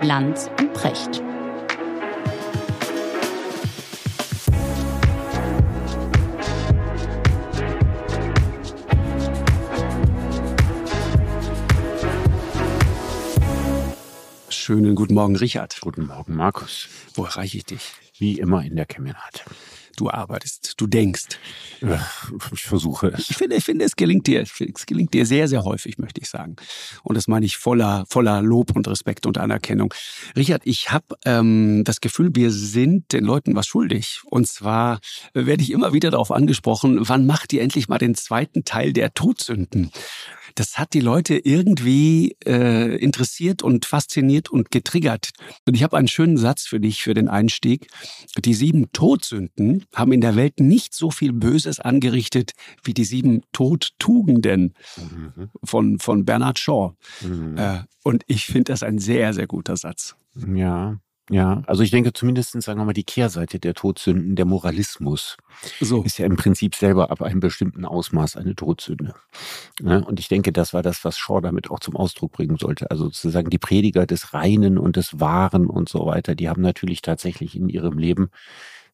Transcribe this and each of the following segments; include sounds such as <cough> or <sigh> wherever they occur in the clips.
Lanz und Precht. Schönen guten Morgen, Richard. Guten Morgen, Markus. Wo erreiche ich dich? Wie immer in der Kemenat. Du arbeitest, du denkst. Ich versuche es. Ich finde, ich finde, es gelingt dir. Es gelingt dir sehr, sehr häufig, möchte ich sagen. Und das meine ich voller, voller Lob und Respekt und Anerkennung. Richard, ich habe ähm, das Gefühl, wir sind den Leuten was schuldig. Und zwar werde ich immer wieder darauf angesprochen, wann macht ihr endlich mal den zweiten Teil der Todsünden? Das hat die Leute irgendwie äh, interessiert und fasziniert und getriggert. Und ich habe einen schönen Satz für dich für den Einstieg. Die sieben Todsünden haben in der Welt nicht so viel Böses angerichtet wie die sieben Todtugenden mhm. von, von Bernard Shaw. Mhm. Äh, und ich finde das ein sehr, sehr guter Satz. Ja, ja, also ich denke zumindest, sagen wir mal, die Kehrseite der Todsünden, der Moralismus, so. ist ja im Prinzip selber ab einem bestimmten Ausmaß eine Todsünde. Ne? Und ich denke, das war das, was Shaw damit auch zum Ausdruck bringen sollte. Also sozusagen die Prediger des Reinen und des Wahren und so weiter, die haben natürlich tatsächlich in ihrem Leben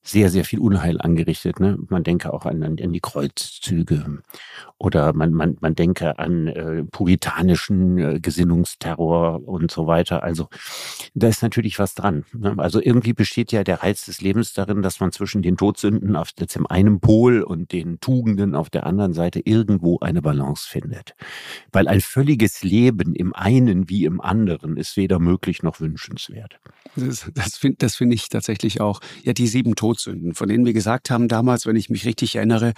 sehr, sehr viel Unheil angerichtet. Ne? Man denke auch an, an, die Kreuzzüge oder man, man, man denke an äh, puritanischen äh, Gesinnungsterror und so weiter. Also da ist natürlich was dran. Ne? Also irgendwie besteht ja der Reiz des Lebens darin, dass man zwischen den Todsünden auf dem einen Pol und den Tugenden auf der anderen Seite irgendwo eine Balance findet. Weil ein völliges Leben im einen wie im anderen ist weder möglich noch wünschenswert. Das, das finde das find ich tatsächlich auch. Ja, die sieben Todsünden Todsünden, von denen wir gesagt haben damals, wenn ich mich richtig erinnere,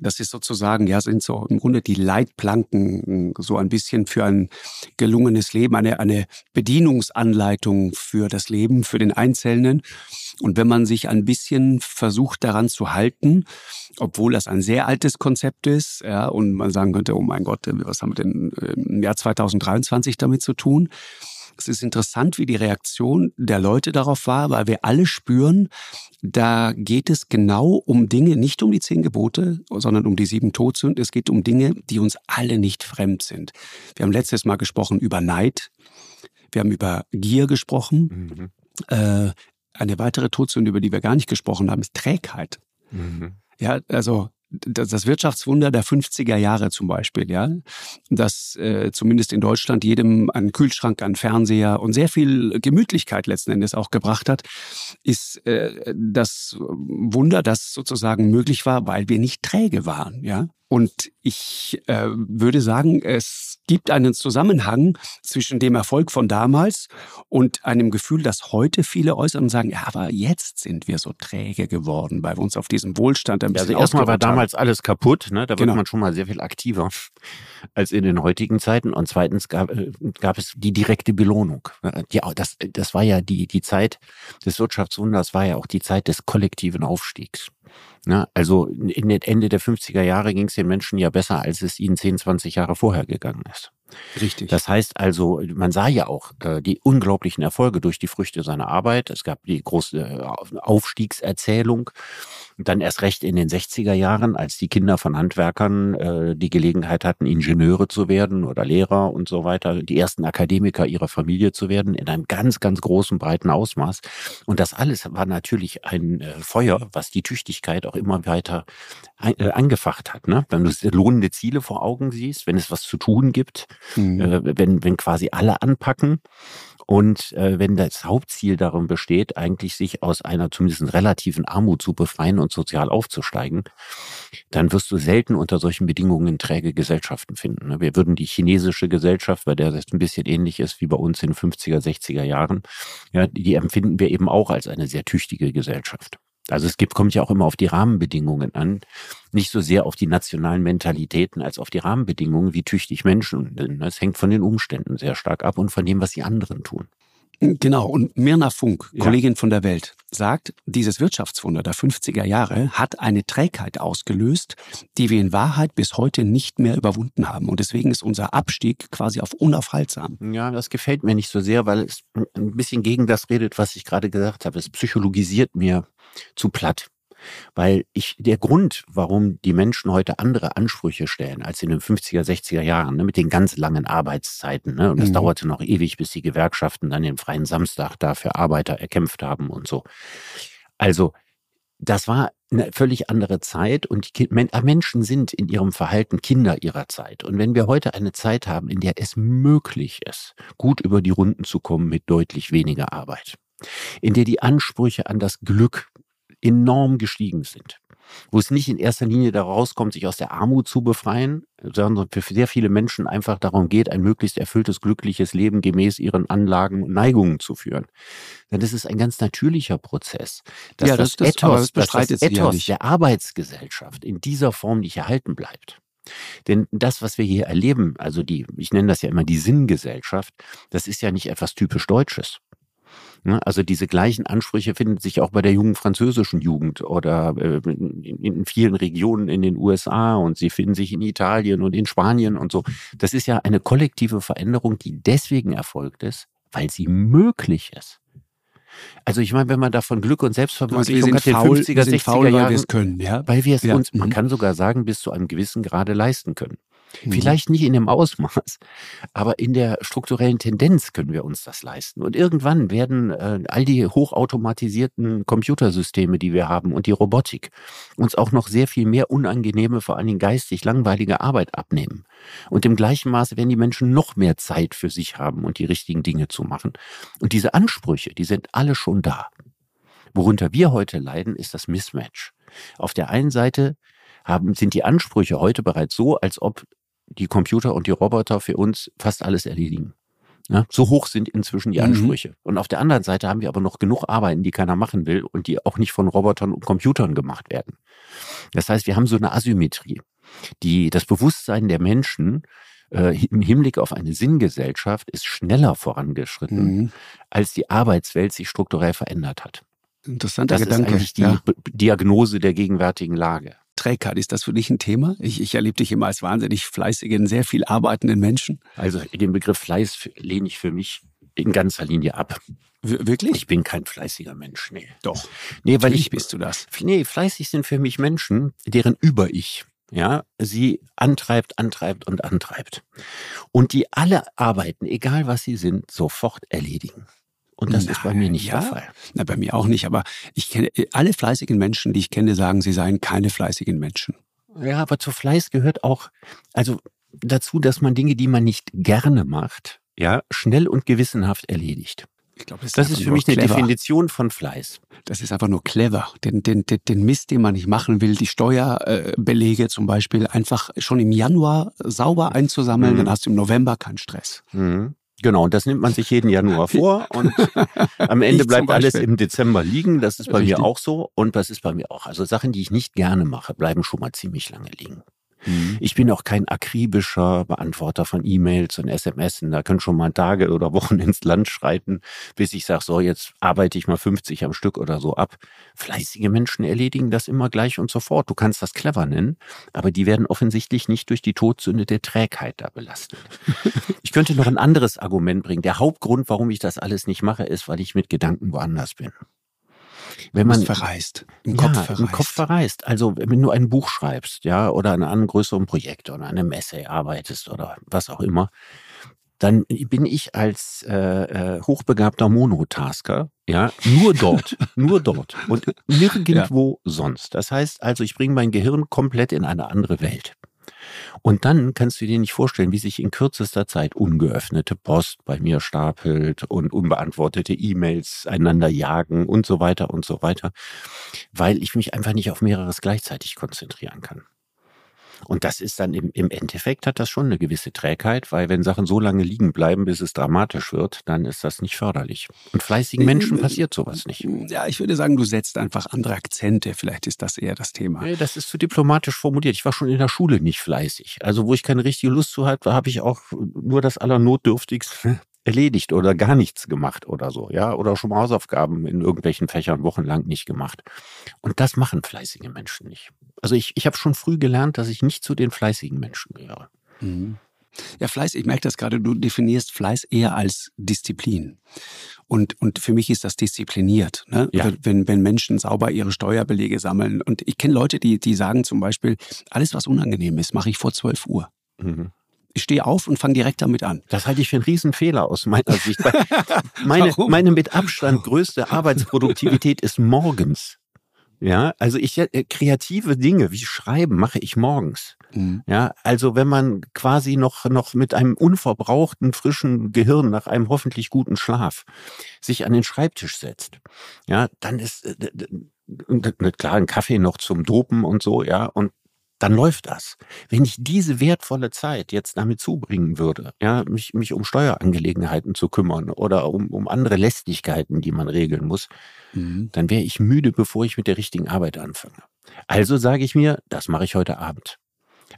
das ist sozusagen, ja, sind so im Grunde die Leitplanken so ein bisschen für ein gelungenes Leben, eine, eine Bedienungsanleitung für das Leben, für den Einzelnen. Und wenn man sich ein bisschen versucht daran zu halten, obwohl das ein sehr altes Konzept ist, ja, und man sagen könnte, oh mein Gott, was haben wir denn im Jahr 2023 damit zu tun? Es ist interessant, wie die Reaktion der Leute darauf war, weil wir alle spüren, da geht es genau um Dinge, nicht um die zehn Gebote, sondern um die sieben Todsünden. Es geht um Dinge, die uns alle nicht fremd sind. Wir haben letztes Mal gesprochen über Neid. Wir haben über Gier gesprochen. Mhm. Äh, eine weitere Todsünde, über die wir gar nicht gesprochen haben, ist Trägheit. Mhm. Ja, also das Wirtschaftswunder der 50er Jahre zum Beispiel, ja, das äh, zumindest in Deutschland jedem einen Kühlschrank, einen Fernseher und sehr viel Gemütlichkeit letzten Endes auch gebracht hat, ist äh, das Wunder, das sozusagen möglich war, weil wir nicht träge waren, ja. Und ich äh, würde sagen, es gibt einen Zusammenhang zwischen dem Erfolg von damals und einem Gefühl, das heute viele äußern und sagen, ja, aber jetzt sind wir so träge geworden, weil wir uns auf diesem Wohlstand ein bisschen ja, Also erstmal war damals alles kaputt, ne? da wird genau. man schon mal sehr viel aktiver als in den heutigen Zeiten. Und zweitens gab, äh, gab es die direkte Belohnung. Ja, das, das war ja die, die Zeit des Wirtschaftswunders, war ja auch die Zeit des kollektiven Aufstiegs. Ne? Also in den Ende der 50er Jahre ging es den Menschen ja besser, als es ihnen 10, 20 Jahre vorher gegangen ist. Richtig. Das heißt also, man sah ja auch äh, die unglaublichen Erfolge durch die Früchte seiner Arbeit. Es gab die große äh, Aufstiegserzählung. Und dann erst recht in den 60er Jahren, als die Kinder von Handwerkern äh, die Gelegenheit hatten, Ingenieure zu werden oder Lehrer und so weiter, die ersten Akademiker ihrer Familie zu werden, in einem ganz, ganz großen, breiten Ausmaß. Und das alles war natürlich ein äh, Feuer, was die Tüchtigkeit auch immer weiter äh, angefacht hat. Ne? Wenn du lohnende Ziele vor Augen siehst, wenn es was zu tun gibt, mhm. äh, wenn, wenn quasi alle anpacken, und äh, wenn das Hauptziel darin besteht, eigentlich sich aus einer zumindest relativen Armut zu befreien und sozial aufzusteigen, dann wirst du selten unter solchen Bedingungen träge Gesellschaften finden. Ne? Wir würden die chinesische Gesellschaft, bei der das ein bisschen ähnlich ist wie bei uns in 50er, 60er Jahren, ja, die empfinden wir eben auch als eine sehr tüchtige Gesellschaft. Also es gibt, kommt ja auch immer auf die Rahmenbedingungen an. Nicht so sehr auf die nationalen Mentalitäten als auf die Rahmenbedingungen, wie tüchtig Menschen sind. Es hängt von den Umständen sehr stark ab und von dem, was die anderen tun. Genau, und Mirna Funk, ja. Kollegin von der Welt, sagt, dieses Wirtschaftswunder der 50er Jahre hat eine Trägheit ausgelöst, die wir in Wahrheit bis heute nicht mehr überwunden haben. Und deswegen ist unser Abstieg quasi auf unaufhaltsam. Ja, das gefällt mir nicht so sehr, weil es ein bisschen gegen das redet, was ich gerade gesagt habe. Es psychologisiert mir zu platt. Weil ich, der Grund, warum die Menschen heute andere Ansprüche stellen als in den 50er, 60er Jahren, ne, mit den ganz langen Arbeitszeiten, ne, und das mhm. dauerte noch ewig, bis die Gewerkschaften dann den freien Samstag da für Arbeiter erkämpft haben und so. Also, das war eine völlig andere Zeit und die äh, Menschen sind in ihrem Verhalten Kinder ihrer Zeit. Und wenn wir heute eine Zeit haben, in der es möglich ist, gut über die Runden zu kommen mit deutlich weniger Arbeit, in der die Ansprüche an das Glück enorm gestiegen sind, wo es nicht in erster Linie daraus kommt, sich aus der Armut zu befreien, sondern für sehr viele Menschen einfach darum geht, ein möglichst erfülltes, glückliches Leben gemäß ihren Anlagen und Neigungen zu führen. Denn das ist ein ganz natürlicher Prozess. Dass ja, das, das, Ethos, das, das Ethos der Arbeitsgesellschaft in dieser Form nicht erhalten bleibt. Denn das, was wir hier erleben, also die, ich nenne das ja immer die Sinngesellschaft, das ist ja nicht etwas typisch Deutsches. Ne? Also diese gleichen Ansprüche finden sich auch bei der jungen französischen Jugend oder äh, in vielen Regionen in den USA und sie finden sich in Italien und in Spanien und so. Das ist ja eine kollektive Veränderung, die deswegen erfolgt ist, weil sie möglich ist. Also ich meine, wenn man da von Glück und Selbstverwirklichung hat, den 50er, 60er faul, Jahren, weil wir es können, ja? Weil wir es ja. uns, man mhm. kann sogar sagen, bis zu einem gewissen Grade leisten können. Mhm. Vielleicht nicht in dem Ausmaß, aber in der strukturellen Tendenz können wir uns das leisten. Und irgendwann werden äh, all die hochautomatisierten Computersysteme, die wir haben und die Robotik uns auch noch sehr viel mehr unangenehme, vor allen Dingen geistig langweilige Arbeit abnehmen. Und im gleichen Maße werden die Menschen noch mehr Zeit für sich haben und die richtigen Dinge zu machen. Und diese Ansprüche, die sind alle schon da. Worunter wir heute leiden, ist das Mismatch. Auf der einen Seite haben, sind die Ansprüche heute bereits so, als ob die Computer und die Roboter für uns fast alles erledigen. Ja, so hoch sind inzwischen die mhm. Ansprüche. Mhm. Und auf der anderen Seite haben wir aber noch genug Arbeiten, die keiner machen will und die auch nicht von Robotern und Computern gemacht werden. Das heißt, wir haben so eine Asymmetrie, die das Bewusstsein der Menschen äh, im Hinblick auf eine Sinngesellschaft ist schneller vorangeschritten, mhm. als die Arbeitswelt sich strukturell verändert hat. Interessanter das Gedanke. ist eigentlich die ja. Diagnose der gegenwärtigen Lage. Trägheit, ist das für dich ein Thema? Ich, ich erlebe dich immer als wahnsinnig fleißigen, sehr viel arbeitenden Menschen. Also den Begriff Fleiß lehne ich für mich in ganzer Linie ab. Wirklich? Ich bin kein fleißiger Mensch, nee. Doch. Nee, weil ich bist du das. Nee, fleißig sind für mich Menschen, deren Über-Ich ja, sie antreibt, antreibt und antreibt. Und die alle Arbeiten, egal was sie sind, sofort erledigen. Und das Na, ist bei mir nicht ja? der Fall. Na, bei mir auch nicht. Aber ich kenne alle fleißigen Menschen, die ich kenne, sagen, sie seien keine fleißigen Menschen. Ja, aber zu Fleiß gehört auch, also dazu, dass man Dinge, die man nicht gerne macht, ja, schnell und gewissenhaft erledigt. Ich glaube, das, das ist, für mich clever. eine Definition von Fleiß. Das ist einfach nur clever. Den, den, den, den Mist, den man nicht machen will, die Steuerbelege zum Beispiel, einfach schon im Januar sauber einzusammeln, mhm. dann hast du im November keinen Stress. Mhm. Genau, und das nimmt man sich jeden Januar <laughs> vor und am Ende bleibt alles im Dezember liegen. Das ist bei Richtig. mir auch so und das ist bei mir auch. Also Sachen, die ich nicht gerne mache, bleiben schon mal ziemlich lange liegen. Mhm. Ich bin auch kein akribischer Beantworter von E-Mails und SMS. Da können schon mal Tage oder Wochen <laughs> ins Land schreiten, bis ich sage, so, jetzt arbeite ich mal 50 am Stück oder so ab. Fleißige Menschen erledigen das immer gleich und sofort. Du kannst das clever nennen, aber die werden offensichtlich nicht durch die Todsünde der Trägheit da belastet. <laughs> ich könnte noch ein anderes Argument bringen. Der Hauptgrund, warum ich das alles nicht mache, ist, weil ich mit Gedanken woanders bin. Wenn man verreist, im Kopf ja, verreist. Im Kopf verreist. Also wenn du ein Buch schreibst, ja, oder an einem größeren Projekt oder an einem Essay arbeitest oder was auch immer, dann bin ich als äh, äh, hochbegabter Monotasker, ja, nur dort, <laughs> nur dort und nirgendwo ja. sonst. Das heißt also, ich bringe mein Gehirn komplett in eine andere Welt. Und dann kannst du dir nicht vorstellen, wie sich in kürzester Zeit ungeöffnete Post bei mir stapelt und unbeantwortete E-Mails einander jagen und so weiter und so weiter, weil ich mich einfach nicht auf mehreres gleichzeitig konzentrieren kann. Und das ist dann im, im Endeffekt hat das schon eine gewisse Trägheit, weil wenn Sachen so lange liegen bleiben, bis es dramatisch wird, dann ist das nicht förderlich. Und fleißigen Menschen passiert sowas nicht. Ja, ich würde sagen, du setzt einfach andere Akzente. Vielleicht ist das eher das Thema. Nee, das ist zu diplomatisch formuliert. Ich war schon in der Schule nicht fleißig. Also wo ich keine richtige Lust zu hatte, habe ich auch nur das Allernotdürftigste erledigt oder gar nichts gemacht oder so, ja, oder schon mal Hausaufgaben in irgendwelchen Fächern wochenlang nicht gemacht. Und das machen fleißige Menschen nicht. Also ich, ich habe schon früh gelernt, dass ich nicht zu den fleißigen Menschen gehöre. Mhm. Ja, Fleiß, ich merke das gerade, du definierst Fleiß eher als Disziplin. Und, und für mich ist das diszipliniert. Ne? Ja. Wenn, wenn Menschen sauber ihre Steuerbelege sammeln. Und ich kenne Leute, die, die sagen zum Beispiel, alles, was unangenehm ist, mache ich vor 12 Uhr. Mhm. Ich stehe auf und fange direkt damit an. Das halte ich für einen Riesenfehler aus meiner Sicht. <laughs> Meine, meine mit Abstand größte Arbeitsproduktivität ist morgens. Ja, also ich äh, kreative Dinge wie Schreiben mache ich morgens. Mhm. Ja, also wenn man quasi noch noch mit einem unverbrauchten frischen Gehirn nach einem hoffentlich guten Schlaf sich an den Schreibtisch setzt, ja, dann ist äh, klar ein Kaffee noch zum Dopen und so, ja, und dann läuft das. Wenn ich diese wertvolle Zeit jetzt damit zubringen würde, ja, mich, mich um Steuerangelegenheiten zu kümmern oder um, um andere Lästigkeiten, die man regeln muss, Mhm. dann wäre ich müde, bevor ich mit der richtigen Arbeit anfange. Also sage ich mir, das mache ich heute Abend.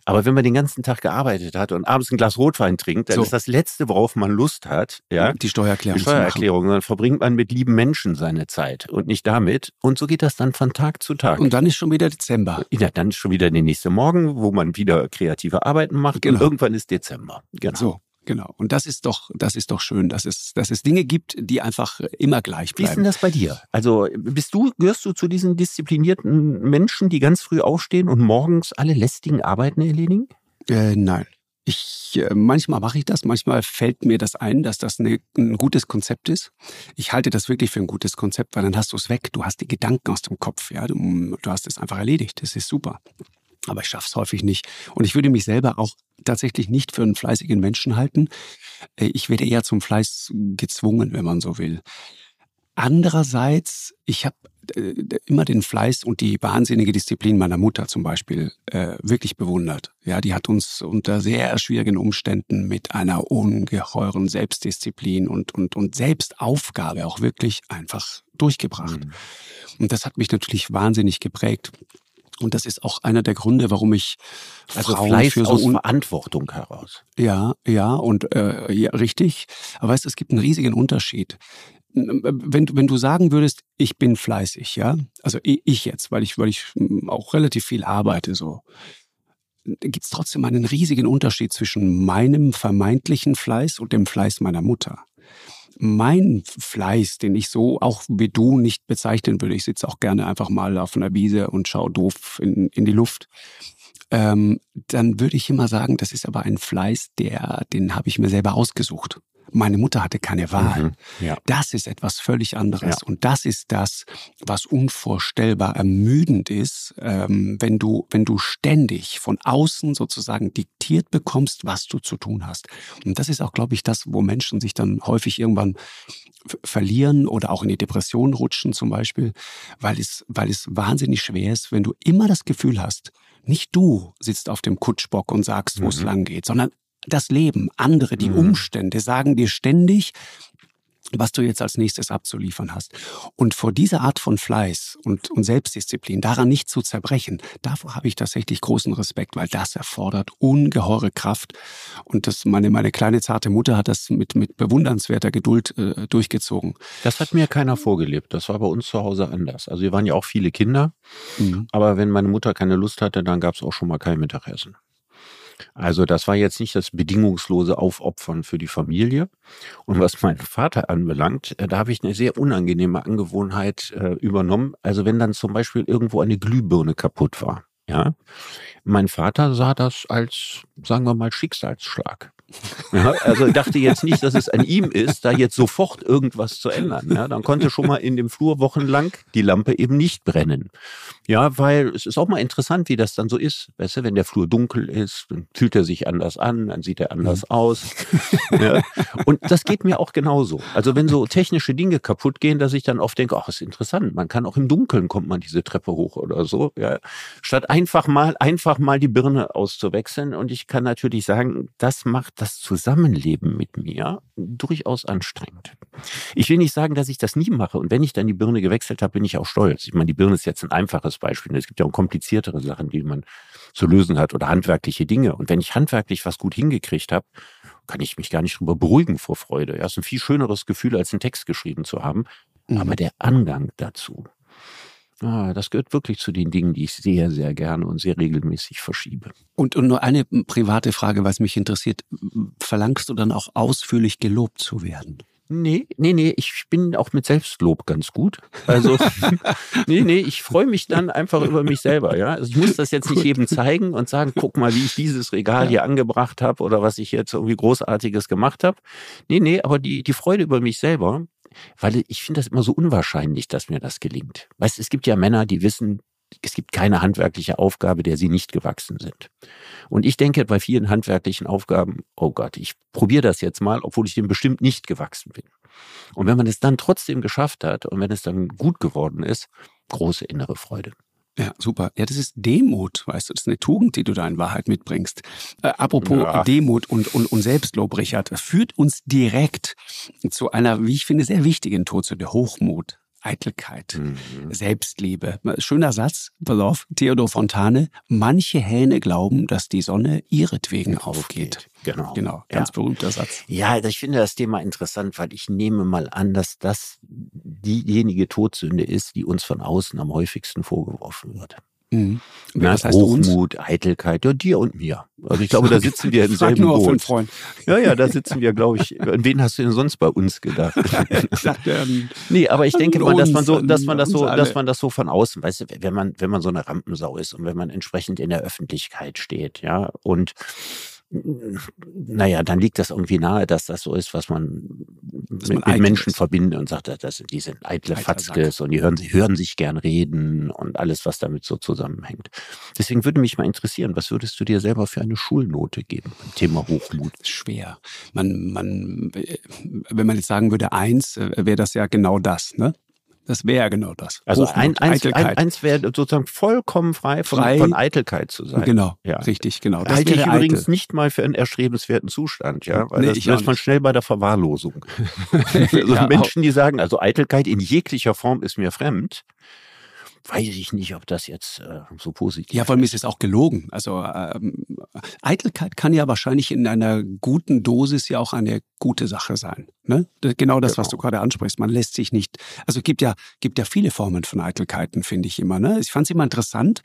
Aber wenn man den ganzen Tag gearbeitet hat und abends ein Glas Rotwein trinkt, dann So. ist das Letzte, worauf man Lust hat, ja, Die Steuererklärung. die. Steuererklärung. Dann verbringt man mit lieben Menschen seine Zeit und nicht damit. Und so geht das dann von Tag zu Tag. Und dann ist schon wieder Dezember. Ja, dann ist schon wieder der nächste Morgen, wo man wieder kreative Arbeiten macht Genau. und irgendwann ist Dezember. Genau. So, genau. Und das ist doch, das ist doch schön, dass es, dass es Dinge gibt, die einfach immer gleich Wie ist denn bleiben. das bei dir? Also bist du, gehörst du zu diesen disziplinierten Menschen, die ganz früh aufstehen und morgens alle lästigen Arbeiten erledigen? Äh, nein. Ich, äh, manchmal mache ich das, manchmal fällt mir das ein, dass das eine, ein gutes Konzept ist. Ich halte das wirklich für ein gutes Konzept, weil dann hast du es weg, du hast die Gedanken aus dem Kopf, ja, du, du hast es einfach erledigt, das ist super. Aber ich schaffe es häufig nicht. Und ich würde mich selber auch tatsächlich nicht für einen fleißigen Menschen halten. Äh, Ich werde eher zum Fleiß gezwungen, wenn man so will. Andererseits, ich habe äh, immer den Fleiß und die wahnsinnige Disziplin meiner Mutter zum Beispiel äh, wirklich bewundert. Ja, die hat uns unter sehr schwierigen Umständen mit einer ungeheuren Selbstdisziplin und, und, und Selbstaufgabe auch wirklich einfach durchgebracht. Mhm. Und das hat mich natürlich wahnsinnig geprägt. Und das ist auch einer der Gründe, warum ich Also Frauen Fleiß für so aus un Verantwortung heraus. ja, ja, und äh, ja, richtig. Aber weißt du, es gibt einen riesigen Unterschied. Wenn du, wenn du sagen würdest, ich bin fleißig, ja, also ich jetzt, weil ich, weil ich mm, auch relativ viel arbeite, so, gibt es trotzdem einen riesigen Unterschied zwischen meinem vermeintlichen Fleiß und dem Fleiß meiner Mutter. Mein Fleiß, den ich so auch wie du nicht bezeichnen würde, ich sitze auch gerne einfach mal auf einer Wiese und schaue doof in, in die Luft ähm, dann würde ich immer sagen, das ist aber ein Fleiß, der, den habe ich mir selber ausgesucht. Meine Mutter hatte keine Wahl. Mhm. Ja. Das ist etwas völlig anderes. Ja. Und das ist das, was unvorstellbar ermüdend ist, ähm, wenn du, wenn du ständig von außen sozusagen diktiert bekommst, was du zu tun hast. Und das ist auch, glaube ich, das, wo Menschen sich dann häufig irgendwann verlieren oder auch in die Depression rutschen zum Beispiel, weil es, weil es wahnsinnig schwer ist, wenn du immer das Gefühl hast, nicht du sitzt auf dem Kutschbock und sagst, wo es Mhm. lang geht, sondern das Leben, andere, die Mhm. Umstände sagen dir ständig, was du jetzt als nächstes abzuliefern hast. Und vor dieser Art von Fleiß und, und Selbstdisziplin, daran nicht zu zerbrechen, davor habe ich tatsächlich großen Respekt, weil das erfordert ungeheure Kraft. Und das, meine, meine kleine zarte Mutter hat das mit, mit bewundernswerter Geduld äh, durchgezogen. Das hat mir keiner vorgelebt. Das war bei uns zu Hause anders. Also wir waren ja auch viele Kinder, Mhm. aber wenn meine Mutter keine Lust hatte, dann gab es auch schon mal kein Mittagessen. Also das war jetzt nicht das bedingungslose Aufopfern für die Familie. Und was meinen Vater anbelangt, äh, da habe ich eine sehr unangenehme Angewohnheit äh, übernommen. Also wenn dann zum Beispiel irgendwo eine Glühbirne kaputt war, ja, mein Vater sah das als, sagen wir mal, Schicksalsschlag. Ja, also ich dachte jetzt nicht, dass es an ihm ist, da jetzt sofort irgendwas zu ändern. Ja, dann konnte schon mal in dem Flur wochenlang die Lampe eben nicht brennen. Ja, weil es ist auch mal interessant, wie das dann so ist. Weißt du, wenn der Flur dunkel ist, dann fühlt er sich anders an, dann sieht er anders aus. Ja. Und das geht mir auch genauso. Also wenn so technische Dinge kaputt gehen, dass ich dann oft denke, ach, ist interessant. Man kann auch im Dunkeln kommt man diese Treppe hoch oder so. Ja. Statt einfach mal, einfach mal die Birne auszuwechseln. Und ich kann natürlich sagen, das macht das Zusammenleben mit mir durchaus anstrengend. Ich will nicht sagen, dass ich das nie mache. Und wenn ich dann die Birne gewechselt habe, bin ich auch stolz. Ich meine, die Birne ist jetzt ein einfaches Beispiel. Es gibt ja auch kompliziertere Sachen, die man zu lösen hat oder handwerkliche Dinge. Und wenn ich handwerklich was gut hingekriegt habe, kann ich mich gar nicht drüber beruhigen vor Freude. Ja, ist ein viel schöneres Gefühl, als einen Text geschrieben zu haben. Mhm. Aber der Angang dazu, Ah, das gehört wirklich zu den Dingen, die ich sehr, sehr gerne und sehr regelmäßig verschiebe. Und, und nur eine private Frage, was mich interessiert. Verlangst du dann auch ausführlich gelobt zu werden? Nee, nee, nee, ich bin auch mit Selbstlob ganz gut. Also, <laughs> nee, nee, ich freue mich dann einfach über mich selber, ja. Also ich muss das jetzt nicht jedem zeigen und sagen, guck mal, wie ich dieses Regal hier angebracht habe oder was ich jetzt irgendwie Großartiges gemacht habe. Nee, nee, aber die, die Freude über mich selber, weil ich finde das immer so unwahrscheinlich, dass mir das gelingt. Weißt, es gibt ja Männer, die wissen, es gibt keine handwerkliche Aufgabe, der sie nicht gewachsen sind. Und ich denke bei vielen handwerklichen Aufgaben, oh Gott, ich probiere das jetzt mal, obwohl ich dem bestimmt nicht gewachsen bin. Und wenn man es dann trotzdem geschafft hat und wenn es dann gut geworden ist, große innere Freude. Ja, super. Ja, das ist Demut, weißt du, das ist eine Tugend, die du da in Wahrheit mitbringst. Äh, apropos ja. Demut und, und, und Selbstlob, Richard, führt uns direkt zu einer, wie ich finde, sehr wichtigen Todsünde, Hochmut. Eitelkeit, mhm. Selbstliebe. Schöner Satz, pass Theodor Fontane. Manche Hähne glauben, dass die Sonne ihretwegen aufgeht. Genau. Genau, ganz ja. berühmter Satz. Ja, ich finde das Thema interessant, weil ich nehme mal an, dass das diejenige Todsünde ist, die uns von außen am häufigsten vorgeworfen wird. Mhm. Na, das heißt Hochmut? Eitelkeit, ja, dir und mir. Also ich glaube, da <laughs> sitzen wir im selben nur Boot. Freund. Ja, ja, da sitzen wir, glaube ich. An wen hast du denn sonst bei uns gedacht? <laughs> dachte, ähm, nee, aber ich denke mal, dass man so, dass man das so, dass man das so von außen, weißt du, wenn man, wenn man so eine Rampensau ist und wenn man entsprechend in der Öffentlichkeit steht, ja, und naja, dann liegt das irgendwie nahe, dass das so ist, was man mit, man mit Menschen ist. verbindet und sagt, das, die sind eitle Fatzkes und die hören, hören sich gern reden und alles, was damit so zusammenhängt. Deswegen würde mich mal interessieren, was würdest du dir selber für eine Schulnote geben beim Thema Hochmut? Schwer. Man, man, wenn man jetzt sagen würde, eins, äh, wäre das ja genau das, ne? Das wäre ja genau das. Also ein, eins, ein, eins wäre sozusagen vollkommen frei von, frei von, Eitelkeit zu sein. Genau, ja. richtig, genau. Das halte ich eitel. übrigens nicht mal für einen erstrebenswerten Zustand, ja, weil nee, das ist man schnell bei der Verwahrlosung. <laughs> <laughs> also ja, Menschen, die sagen, also Eitelkeit in jeglicher Form ist mir fremd, weiß ich nicht, ob das jetzt äh, so positiv ist. Ja, vor allem ist es auch gelogen. Also ähm, Eitelkeit kann ja wahrscheinlich in einer guten Dosis ja auch eine gute Sache sein. Ne? Genau das, genau. was du gerade ansprichst. Man lässt sich nicht. Also es gibt ja, gibt ja viele Formen von Eitelkeiten, finde ich immer. Ne? Ich fand es immer interessant,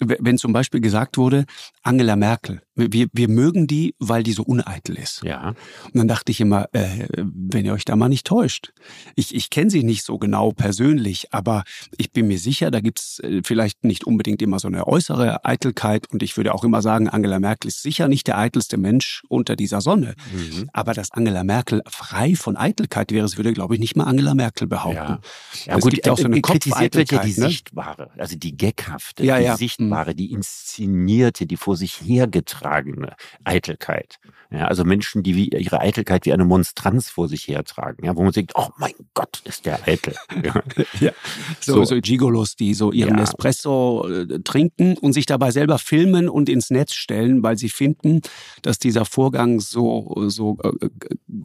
wenn zum Beispiel gesagt wurde, Angela Merkel, wir, wir mögen die, weil die so uneitel ist. Ja. Und dann dachte ich immer, äh, wenn ihr euch da mal nicht täuscht. Ich, ich kenne sie nicht so genau persönlich, aber ich bin mir sicher, da gibt's äh, vielleicht nicht unbedingt immer so eine äußere Eitelkeit. Und ich würde auch immer sagen, Angela Merkel ist sicher nicht der eitelste Mensch unter dieser Sonne. Mhm. Aber dass Angela Merkel frei von Eitelkeit wäre, das würde, glaube ich, nicht mal Angela Merkel behaupten. Ja, ja gut, gibt ja auch so eine äh, kritisiert wird ja die ne? sichtbare, also die geckhafte, ja, die ja. sichtbare, die inszenierte, die vor sich hergetragene Eitelkeit. Ja, also Menschen, die wie ihre Eitelkeit wie eine Monstranz vor sich hertragen, ja, wo man denkt, oh mein Gott, ist der eitel. Ja. <laughs> ja. So, so, so Gigolos, die so ihren ja. Espresso äh, trinken und sich dabei selber filmen und ins Netz stellen, weil sie finden, dass dieser Vorgang so, so äh,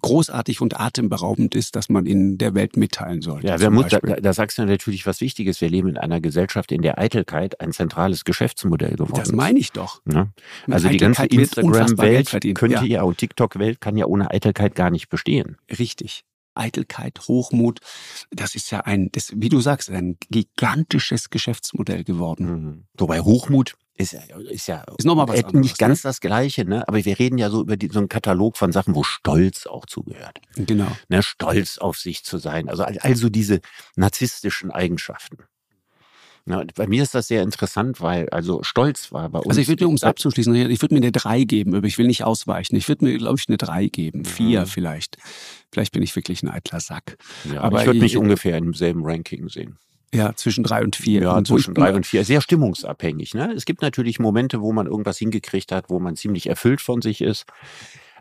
großartig und atemberaubend ist, dass man ihn der Welt mitteilen sollte. Ja, muss, da, da, sagst du natürlich was Wichtiges. Wir leben in einer Gesellschaft, in der Eitelkeit ein zentrales Geschäftsmodell geworden ist. Das meine ich doch. Ja? Also die ganze Instagram-Welt könnte ja ja, und TikTok-Welt kann ja ohne Eitelkeit gar nicht bestehen. Richtig. Eitelkeit, Hochmut, das ist ja ein, das, wie du sagst, ein gigantisches Geschäftsmodell geworden. Mhm. Wobei Hochmut ist, ist ja ist noch mal was anderes, nicht ganz ne? das Gleiche, ne? aber wir reden ja so über die, so einen Katalog von Sachen, wo Stolz auch zugehört. Genau. Ne? Stolz auf sich zu sein. Also, also diese narzisstischen Eigenschaften. Ja, bei mir ist das sehr interessant, weil also Stolz war bei uns. Also ich würde mir, um es abzuschließen, ich würde mir eine 3 geben, aber ich will nicht ausweichen. Ich würde mir, glaube ich, eine 3 geben. 4 mhm. vielleicht. Vielleicht bin ich wirklich ein eitler Sack. Ja, aber ich würde mich ungefähr im selben Ranking sehen. Ja, zwischen drei und vier. Ja, und zwischen drei und vier. Sehr stimmungsabhängig. Ne? Es gibt natürlich Momente, wo man irgendwas hingekriegt hat, wo man ziemlich erfüllt von sich ist.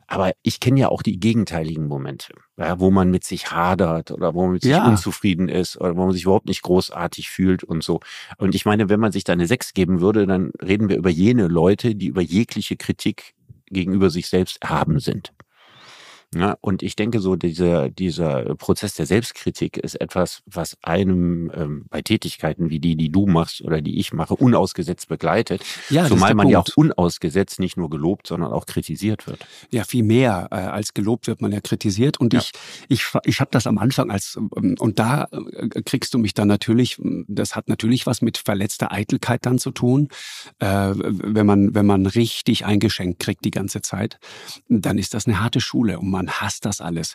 Aber ich kenne ja auch die gegenteiligen Momente, ja, wo man mit sich hadert oder wo man mit sich ja. unzufrieden ist oder wo man sich überhaupt nicht großartig fühlt und so. Und ich meine, wenn man sich da eine Sechs geben würde, dann reden wir über jene Leute, die über jegliche Kritik gegenüber sich selbst erhaben sind. Ja, und ich denke so, dieser, dieser Prozess der Selbstkritik ist etwas, was einem ähm, bei Tätigkeiten wie die, die du machst oder die ich mache, unausgesetzt begleitet. Ja, Zumal man Punkt. ja auch unausgesetzt nicht nur gelobt, sondern auch kritisiert wird. Ja, viel mehr äh, als gelobt wird man ja kritisiert. Und ja. ich, ich, ich habe das am Anfang als, ähm, und da äh, kriegst du mich dann natürlich, das hat natürlich was mit verletzter Eitelkeit dann zu tun. Äh, wenn man, wenn man richtig eingeschenkt kriegt die ganze Zeit, dann ist das eine harte Schule und man hasst das alles.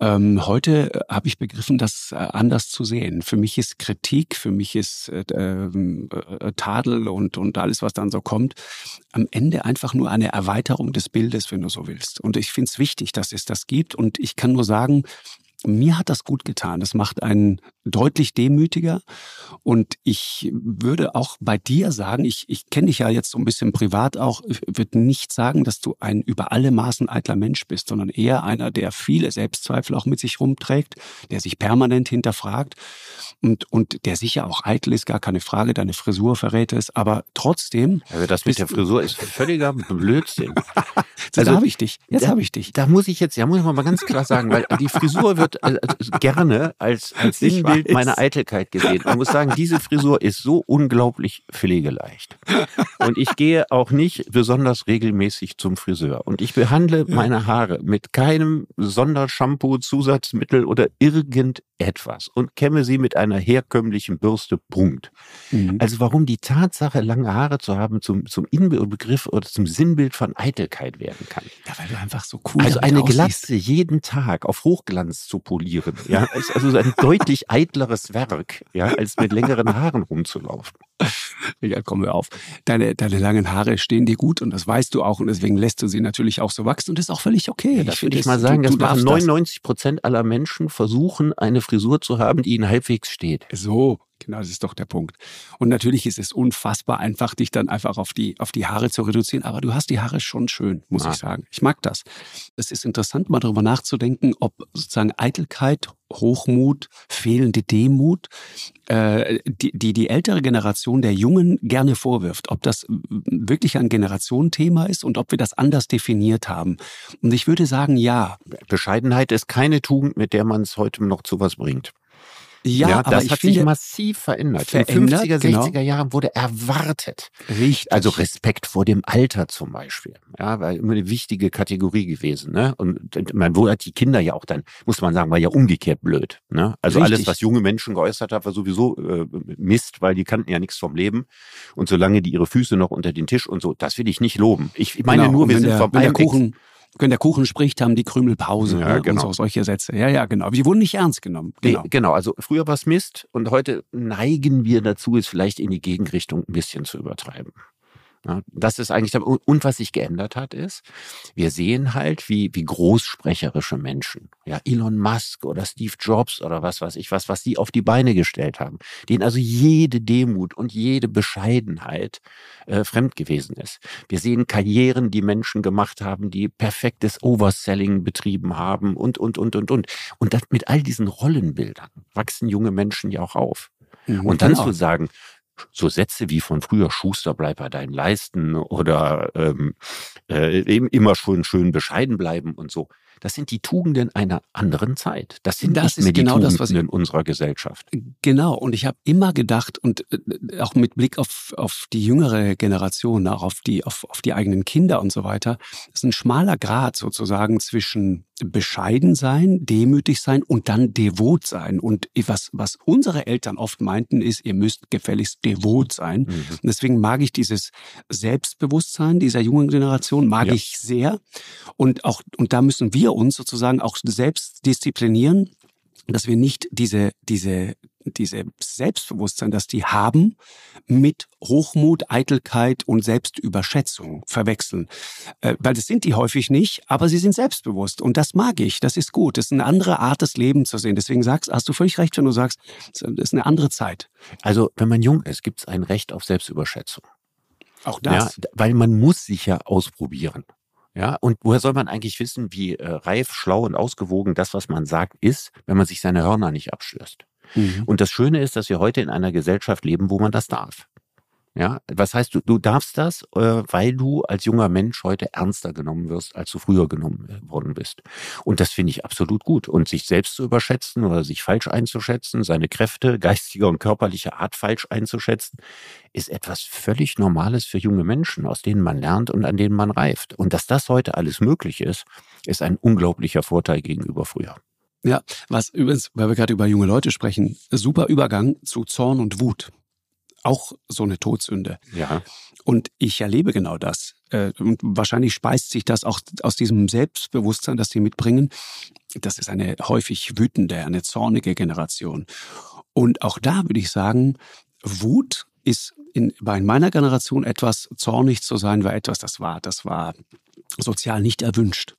Ähm, heute äh, habe ich begriffen, das äh, anders zu sehen. Für mich ist Kritik, für mich ist äh, ähm, äh, Tadel und, und alles, was dann so kommt, am Ende einfach nur eine Erweiterung des Bildes, wenn du so willst. Und ich finde es wichtig, dass es das gibt. Und ich kann nur sagen, mir hat das gut getan. Das macht einen deutlich demütiger. Und ich würde auch bei dir sagen, ich, ich kenne dich ja jetzt so ein bisschen privat auch, würde nicht sagen, dass du ein über alle Maßen eitler Mensch bist, sondern eher einer, der viele Selbstzweifel auch mit sich rumträgt, der sich permanent hinterfragt und, und der sicher auch eitel ist, gar keine Frage, deine Frisur verrät es, aber trotzdem. Also das mit der Frisur ist völliger Blödsinn. <laughs> also, da habe ich dich. Jetzt habe ich dich. Da muss ich jetzt, ja, muss ich mal ganz klar sagen, weil die Frisur wird äh, gerne als, als <laughs> Sinnbild meiner Eitelkeit gesehen. Man muss sagen, diese Frisur ist so unglaublich pflegeleicht. Und ich gehe auch nicht besonders regelmäßig zum Friseur. Und ich behandle meine Haare mit keinem Sondershampoo, Zusatzmittel oder irgendetwas und kämme sie mit einer herkömmlichen Bürste. Punkt. Mhm. Also warum die Tatsache, lange Haare zu haben, zum, zum Inbegriff oder zum Sinnbild von Eitelkeit werden kann. Ja, weil du einfach so cool Also eine Glatze jeden Tag auf Hochglanz zu polieren, ja, ist also ein deutlich eitleres Werk, ja, als mit längeren Haaren rumzulaufen. Ja, komm wir auf. Deine, deine langen Haare stehen dir gut und das weißt du auch und deswegen lässt du sie natürlich auch so wachsen und das ist auch völlig okay. Ja, das würde ich mal sagen, du, du dass 99 Prozent aller Menschen versuchen, eine Frisur zu haben, die ihnen halbwegs steht. So, Genau, das ist doch der Punkt. Und natürlich ist es unfassbar einfach, dich dann einfach auf die, auf die Haare zu reduzieren. Aber du hast die Haare schon schön, muss ah. ich sagen. Ich mag das. Es ist interessant, mal darüber nachzudenken, ob sozusagen Eitelkeit, Hochmut, fehlende Demut, äh, die, die die ältere Generation der Jungen gerne vorwirft, ob das wirklich ein Generationenthema ist und ob wir das anders definiert haben. Und ich würde sagen, ja. Bescheidenheit ist keine Tugend, mit der man es heute noch zu was bringt. Ja, ja das hat sich massiv verändert. verändert In den 50er, 60er genau. Jahren wurde erwartet. Richtig. Also Respekt vor dem Alter zum Beispiel. Ja, war immer eine wichtige Kategorie gewesen. Ne? Und man wurde die Kinder ja auch dann, muss man sagen, war ja umgekehrt blöd. Ne? Also Richtig. alles, was junge Menschen geäußert haben, war sowieso äh, Mist, weil die kannten ja nichts vom Leben. Und solange die ihre Füße noch unter den Tisch und so, das will ich nicht loben. Ich meine genau. nur, wir sind der, vom Kuchen wenn der Kuchen spricht, haben die Krümel Pause ja, ne? genau. und so, solche Sätze. Ja, ja, genau. Aber die wurden nicht ernst genommen. Genau. Nee, genau. Also früher war es Mist und heute neigen wir dazu, es vielleicht in die Gegenrichtung ein bisschen zu übertreiben. Das ist eigentlich, und was sich geändert hat, ist, wir sehen halt, wie, wie großsprecherische Menschen, ja, Elon Musk oder Steve Jobs oder was weiß ich was, was sie auf die Beine gestellt haben, denen also jede Demut und jede Bescheidenheit äh, fremd gewesen ist. Wir sehen Karrieren, die Menschen gemacht haben, die perfektes Overselling betrieben haben und, und, und, und, und. Und das, mit all diesen Rollenbildern wachsen junge Menschen ja auch auf. Mhm, und dann genau. zu sagen, so Sätze wie von früher, Schuster, bleib bei deinen Leisten oder ähm, äh, eben immer schon schön bescheiden bleiben und so. Das sind die Tugenden einer anderen Zeit. Das sind das nicht mehr die genau Tugenden das, in unserer Gesellschaft. Genau. Und ich habe immer gedacht und äh, auch mit Blick auf, auf die jüngere Generation, auch auf die, auf, auf die eigenen Kinder und so weiter, ist ein schmaler Grad sozusagen zwischen bescheiden sein, demütig sein und dann devot sein. Und was, was unsere Eltern oft meinten, ist, ihr müsst gefälligst devot sein. Mhm. Und deswegen mag ich dieses Selbstbewusstsein dieser jungen Generation, mag ja. ich sehr. Und auch, und da müssen wir uns sozusagen auch selbst disziplinieren, dass wir nicht diese, diese diese Selbstbewusstsein, das die haben, mit Hochmut, Eitelkeit und Selbstüberschätzung verwechseln. Äh, weil das sind die häufig nicht, aber sie sind selbstbewusst. Und das mag ich, das ist gut. Das ist eine andere Art des Lebens zu sehen. Deswegen sagst, hast du völlig recht, wenn du sagst, das ist eine andere Zeit. Also, wenn man jung ist, gibt es ein Recht auf Selbstüberschätzung. Auch das. Ja, weil man muss sich ja ausprobieren. Ja, und woher soll man eigentlich wissen, wie äh, reif, schlau und ausgewogen das, was man sagt, ist, wenn man sich seine Hörner nicht abstößt? Mhm. Und das Schöne ist, dass wir heute in einer Gesellschaft leben, wo man das darf. Ja, was heißt du, du darfst das, äh, weil du als junger Mensch heute ernster genommen wirst, als du früher genommen äh, worden bist. Und das finde ich absolut gut. Und sich selbst zu überschätzen oder sich falsch einzuschätzen, seine Kräfte <laughs> geistiger und körperlicher Art falsch einzuschätzen, ist etwas völlig Normales für junge Menschen, aus denen man lernt und an denen man reift. Und dass das heute alles möglich ist, ist ein unglaublicher Vorteil gegenüber früher. Ja, was übrigens, weil wir gerade über junge Leute sprechen, super Übergang zu Zorn und Wut auch so eine Todsünde. Ja. Und ich erlebe genau das. Äh, und wahrscheinlich speist sich das auch aus diesem Selbstbewusstsein, das sie mitbringen. Das ist eine häufig wütende, eine zornige Generation. Und auch da würde ich sagen, Wut ist in, bei meiner Generation etwas zornig zu sein, war etwas, das war, das war sozial nicht erwünscht.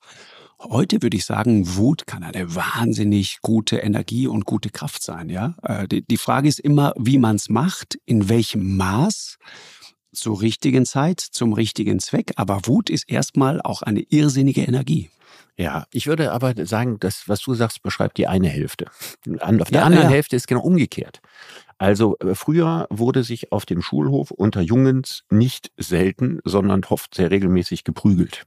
Heute würde ich sagen, Wut kann eine wahnsinnig gute Energie und gute Kraft sein. Ja, äh, die Frage ist immer, wie man es macht, in welchem Maß, zur richtigen Zeit, zum richtigen Zweck. Aber Wut ist erstmal auch eine irrsinnige Energie. Ja, ich würde aber sagen, das, was du sagst, beschreibt die eine Hälfte. Auf der ja, anderen ja. Hälfte ist genau umgekehrt. Also äh, früher wurde sich auf dem Schulhof unter Jungens nicht selten, sondern oft sehr regelmäßig geprügelt.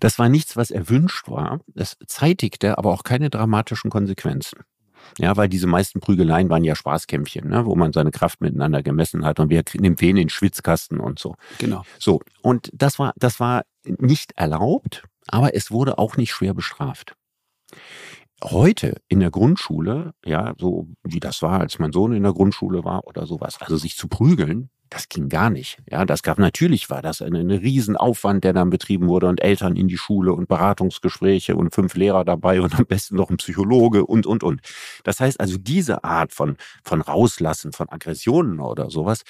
Das war nichts, was erwünscht war. Das zeitigte aber auch keine dramatischen Konsequenzen. Ja, weil diese meisten Prügeleien waren ja Spaßkämpfchen, ne, wo man seine Kraft miteinander gemessen hat und wer nimmt wen in den Schwitzkasten und so. Genau. So. Und das war, das war nicht erlaubt, aber es wurde auch nicht schwer bestraft. Heute in der Grundschule, ja, so wie das war, als mein Sohn in der Grundschule war oder sowas, also sich zu prügeln, das ging gar nicht. Ja, das gab natürlich war das ein, ein Riesenaufwand, der dann betrieben wurde und Eltern in die Schule und Beratungsgespräche und fünf Lehrer dabei und am besten noch ein Psychologe und und und. Das heißt also diese Art von von Rauslassen von Aggressionen oder sowas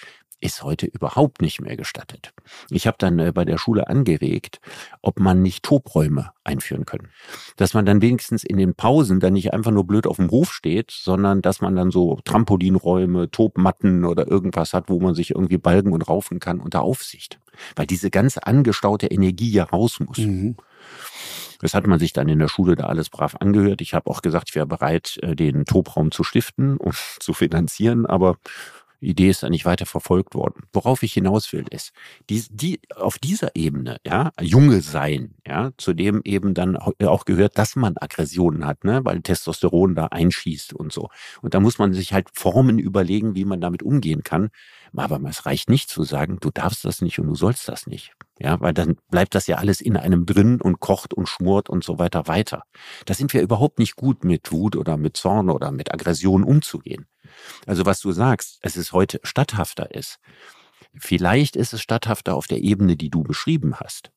ist heute überhaupt nicht mehr gestattet. Ich habe dann äh, bei der Schule angeregt, ob man nicht Tobräume einführen können. Dass man dann wenigstens in den Pausen dann nicht einfach nur blöd auf dem Hof steht, sondern dass man dann so Trampolinräume, Tobmatten oder irgendwas hat, wo man sich irgendwie balgen und raufen kann unter Aufsicht. Weil diese ganze angestaute Energie ja raus muss. Mhm. Das hat man sich dann in der Schule da alles brav angehört. Ich habe auch gesagt, ich wäre bereit, äh, den Tobraum zu stiften und <laughs> zu finanzieren, aber Idee ist da nicht weiter verfolgt worden. Worauf ich hinaus will, ist, die, die, auf dieser Ebene, ja, Junge sein, ja, zu dem eben dann auch gehört, dass man Aggressionen hat, ne, weil Testosteron da einschießt und so. Und da muss man sich halt Formen überlegen, wie man damit umgehen kann. Aber es reicht nicht zu sagen, du darfst das nicht und du sollst das nicht. Ja, weil dann bleibt das ja alles in einem drin und kocht und schmort und so weiter weiter. Da sind wir überhaupt nicht gut mit Wut oder mit Zorn oder mit Aggression umzugehen. Also was du sagst, es ist heute statthafter ist. Vielleicht ist es statthafter auf der Ebene, die du beschrieben hast.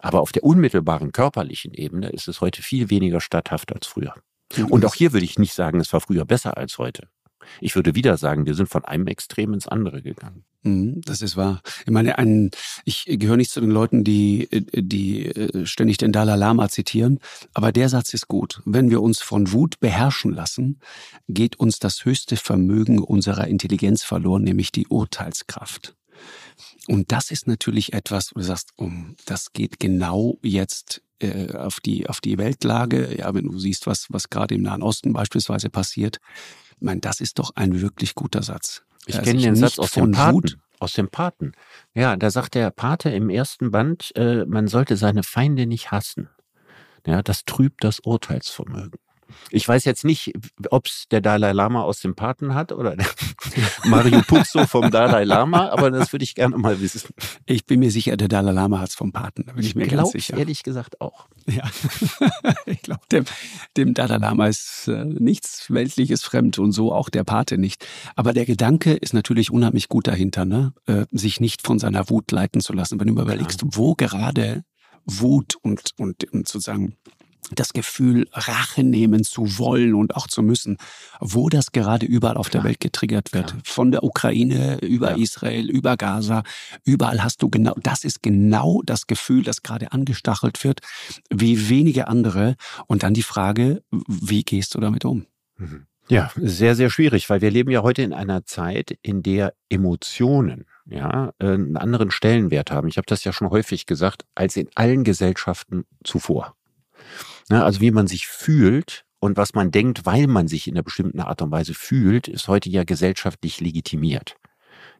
Aber auf der unmittelbaren körperlichen Ebene ist es heute viel weniger statthaft als früher. Und auch hier würde ich nicht sagen, es war früher besser als heute. Ich würde wieder sagen, wir sind von einem Extrem ins andere gegangen. Mhm, das ist wahr. Ich meine, ein, ich gehöre nicht zu den Leuten, die, die äh, ständig den Dalai Lama zitieren, aber der Satz ist gut. Wenn wir uns von Wut beherrschen lassen, geht uns das höchste Vermögen unserer Intelligenz verloren, nämlich die Urteilskraft. Und das ist natürlich etwas, wo du sagst, das geht genau jetzt äh, auf die auf die Weltlage. Ja, wenn du siehst, was was gerade im Nahen Osten beispielsweise passiert, ich meine, das ist doch ein wirklich guter Satz. Ich kenne den Satz aus dem Paten. Wut aus dem Paten. Ja, da sagt der Pate im ersten Band, äh, man sollte seine Feinde nicht hassen. Ja, das trübt das Urteilsvermögen. Ich weiß jetzt nicht, ob es der Dalai Lama aus dem Paten hat oder <laughs> Mario Puzo vom Dalai Lama, aber das würde ich gerne mal wissen. Ich bin mir sicher, der Dalai Lama hat es vom Paten, da bin ich, ich mir ganz sicher. ehrlich gesagt auch. Ja, <laughs> ich glaube, dem, dem Dalai Lama ist äh, nichts Weltliches fremd und so auch der Pate nicht. Aber der Gedanke ist natürlich unheimlich gut dahinter, ne? Äh, sich nicht von seiner Wut leiten zu lassen. Wenn du überlegst, wo gerade Wut und, und, und sozusagen das Gefühl, Rache nehmen zu wollen und auch zu müssen, wo das gerade überall auf der Welt getriggert wird. Klar. Von der Ukraine über ja. Israel, über Gaza, überall hast du genau, das ist genau das Gefühl, das gerade angestachelt wird, wie wenige andere. Und dann die Frage, wie gehst du damit um? Mhm. Ja, sehr, sehr schwierig, weil wir leben ja heute in einer Zeit, in der Emotionen ja, einen anderen Stellenwert haben. Ich habe das ja schon häufig gesagt, als in allen Gesellschaften zuvor. Ne, also wie man sich fühlt und was man denkt, weil man sich in einer bestimmten Art und Weise fühlt, ist heute ja gesellschaftlich legitimiert.